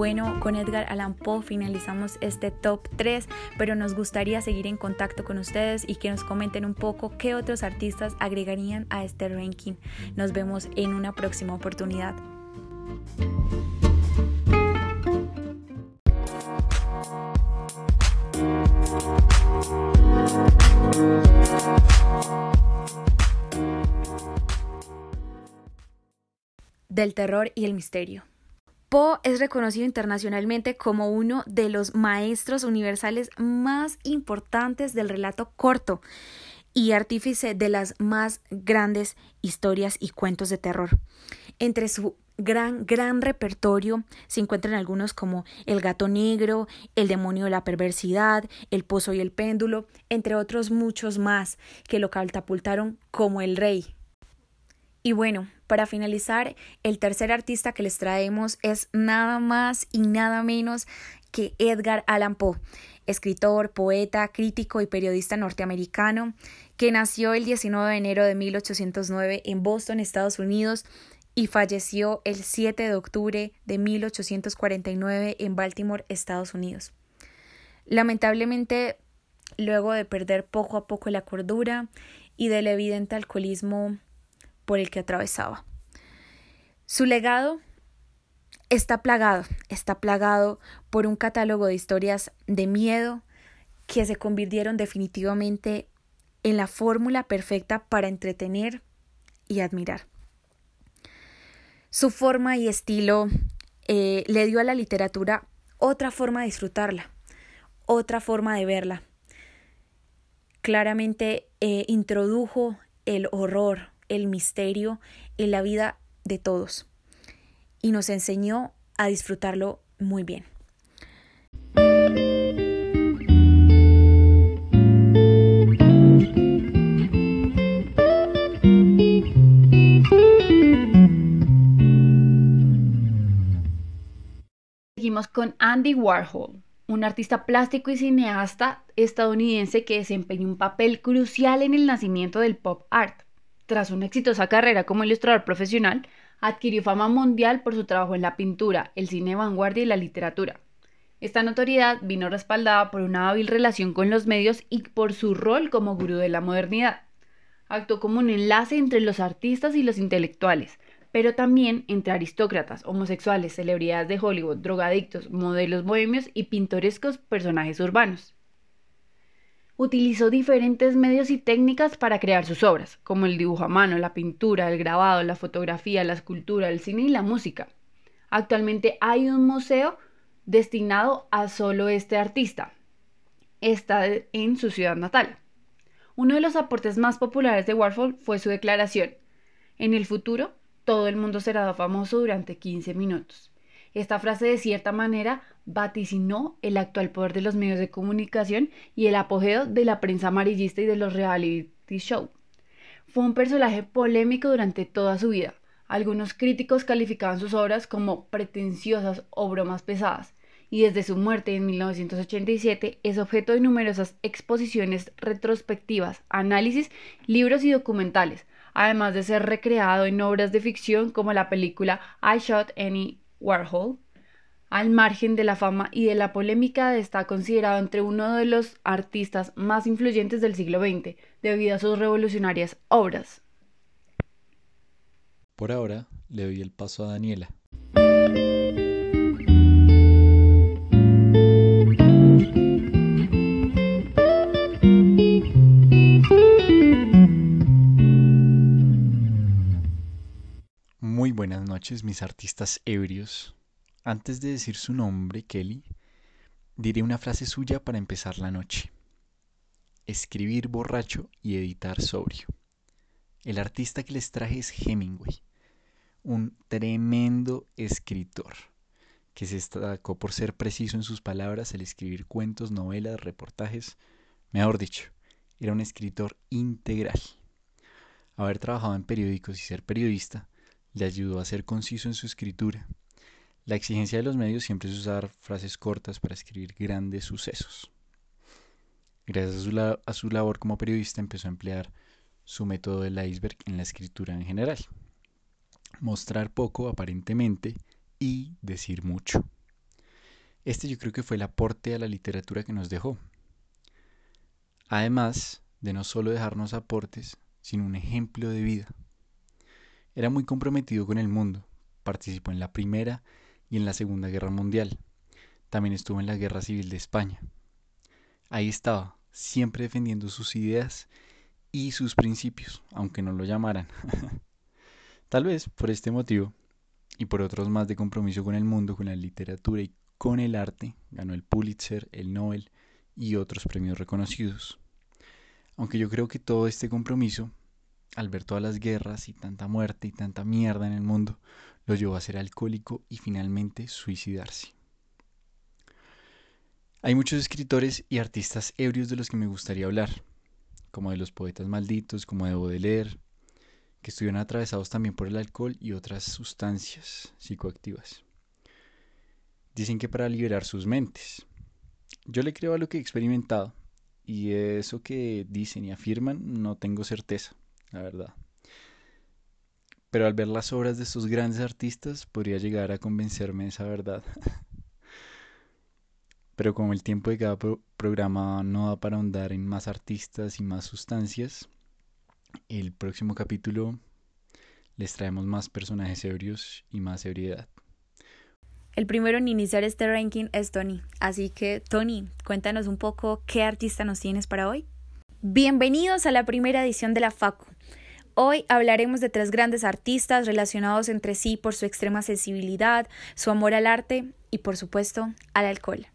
bueno, con Edgar Allan Poe finalizamos este top 3, pero nos gustaría seguir en contacto con ustedes y que nos comenten un poco qué otros artistas agregarían a este ranking. Nos vemos en una próxima oportunidad. Del terror y el misterio. Poe es reconocido internacionalmente como uno de los maestros universales más importantes del relato corto y artífice de las más grandes historias y cuentos de terror. Entre su gran, gran repertorio se encuentran algunos como El gato negro, El demonio de la perversidad, El pozo y el péndulo, entre otros muchos más que lo catapultaron como el rey. Y bueno, para finalizar, el tercer artista que les traemos es nada más y nada menos que Edgar Allan Poe, escritor, poeta, crítico y periodista norteamericano, que nació el 19 de enero de 1809 en Boston, Estados Unidos, y falleció el 7 de octubre de 1849 en Baltimore, Estados Unidos. Lamentablemente, luego de perder poco a poco la cordura y del evidente alcoholismo por el que atravesaba. Su legado está plagado, está plagado por un catálogo de historias de miedo que se convirtieron definitivamente en la fórmula perfecta para entretener y admirar. Su forma y estilo eh, le dio a la literatura otra forma de disfrutarla, otra forma de verla. Claramente eh, introdujo el horror, el misterio en la vida de todos y nos enseñó a disfrutarlo muy bien. Seguimos con Andy Warhol, un artista plástico y cineasta estadounidense que desempeñó un papel crucial en el nacimiento del pop art. Tras una exitosa carrera como ilustrador profesional, adquirió fama mundial por su trabajo en la pintura, el cine vanguardia y la literatura. Esta notoriedad vino respaldada por una hábil relación con los medios y por su rol como gurú de la modernidad. Actuó como un enlace entre los artistas y los intelectuales, pero también entre aristócratas, homosexuales, celebridades de Hollywood, drogadictos, modelos bohemios y pintorescos personajes urbanos utilizó diferentes medios y técnicas para crear sus obras, como el dibujo a mano, la pintura, el grabado, la fotografía, la escultura, el cine y la música. Actualmente hay un museo destinado a solo este artista. Está en su ciudad natal. Uno de los aportes más populares de Warhol fue su declaración. En el futuro, todo el mundo será famoso durante 15 minutos. Esta frase de cierta manera vaticinó el actual poder de los medios de comunicación y el apogeo de la prensa amarillista y de los reality show. Fue un personaje polémico durante toda su vida. Algunos críticos calificaban sus obras como pretenciosas o bromas pesadas, y desde su muerte en 1987 es objeto de numerosas exposiciones retrospectivas, análisis, libros y documentales, además de ser recreado en obras de ficción como la película I Shot Any Warhol, al margen de la fama y de la polémica, está considerado entre uno de los artistas más influyentes del siglo XX, debido a sus revolucionarias obras. Por ahora, le doy el paso a Daniela. Noches, mis artistas ebrios. Antes de decir su nombre, Kelly, diré una frase suya para empezar la noche. Escribir borracho y editar sobrio. El artista que les traje es Hemingway, un tremendo escritor que se destacó por ser preciso en sus palabras al escribir cuentos, novelas, reportajes, mejor dicho, era un escritor integral. Haber trabajado en periódicos y ser periodista le ayudó a ser conciso en su escritura la exigencia de los medios siempre es usar frases cortas para escribir grandes sucesos. Gracias a su, labor como periodista empezó a emplear su método del iceberg en la escritura en general. Mostrar poco aparentemente y decir mucho. Este yo creo que fue el aporte a la literatura que nos dejó. Además de no solo dejarnos aportes, sino un ejemplo de vida. Era muy comprometido con el mundo, participó en la Primera y en la Segunda Guerra Mundial. También estuvo en la Guerra Civil de España. Ahí estaba, siempre defendiendo sus ideas y sus principios, aunque no lo llamaran. Tal vez por este motivo y por otros más de compromiso con el mundo, con la literatura y con el arte, ganó el Pulitzer, el Nobel y otros premios reconocidos. Aunque yo creo que todo este compromiso, al ver todas las guerras y tanta muerte y tanta mierda en el mundo, lo llevó a ser alcohólico y finalmente suicidarse. Hay muchos escritores y artistas ebrios de los que me gustaría hablar, como de los poetas malditos, como de Baudelaire, que estuvieron atravesados también por el alcohol y otras sustancias psicoactivas. Dicen que para liberar sus mentes. Yo le creo a lo que he experimentado, y eso que dicen y afirman no tengo certeza, la verdad. Pero al ver las obras de estos grandes artistas podría llegar a convencerme de esa verdad. Pero como el tiempo de cada programa no da para ahondar en más artistas y más sustancias, el próximo capítulo les traemos más personajes ebrios y más ebriedad. El primero en iniciar este ranking es Tony. Así que, Tony, cuéntanos un poco qué artista nos tienes para hoy. Bienvenidos a la primera edición de la FACU. Hoy hablaremos de tres grandes artistas relacionados entre sí por su extrema sensibilidad, su amor al arte y, por supuesto, al alcohol.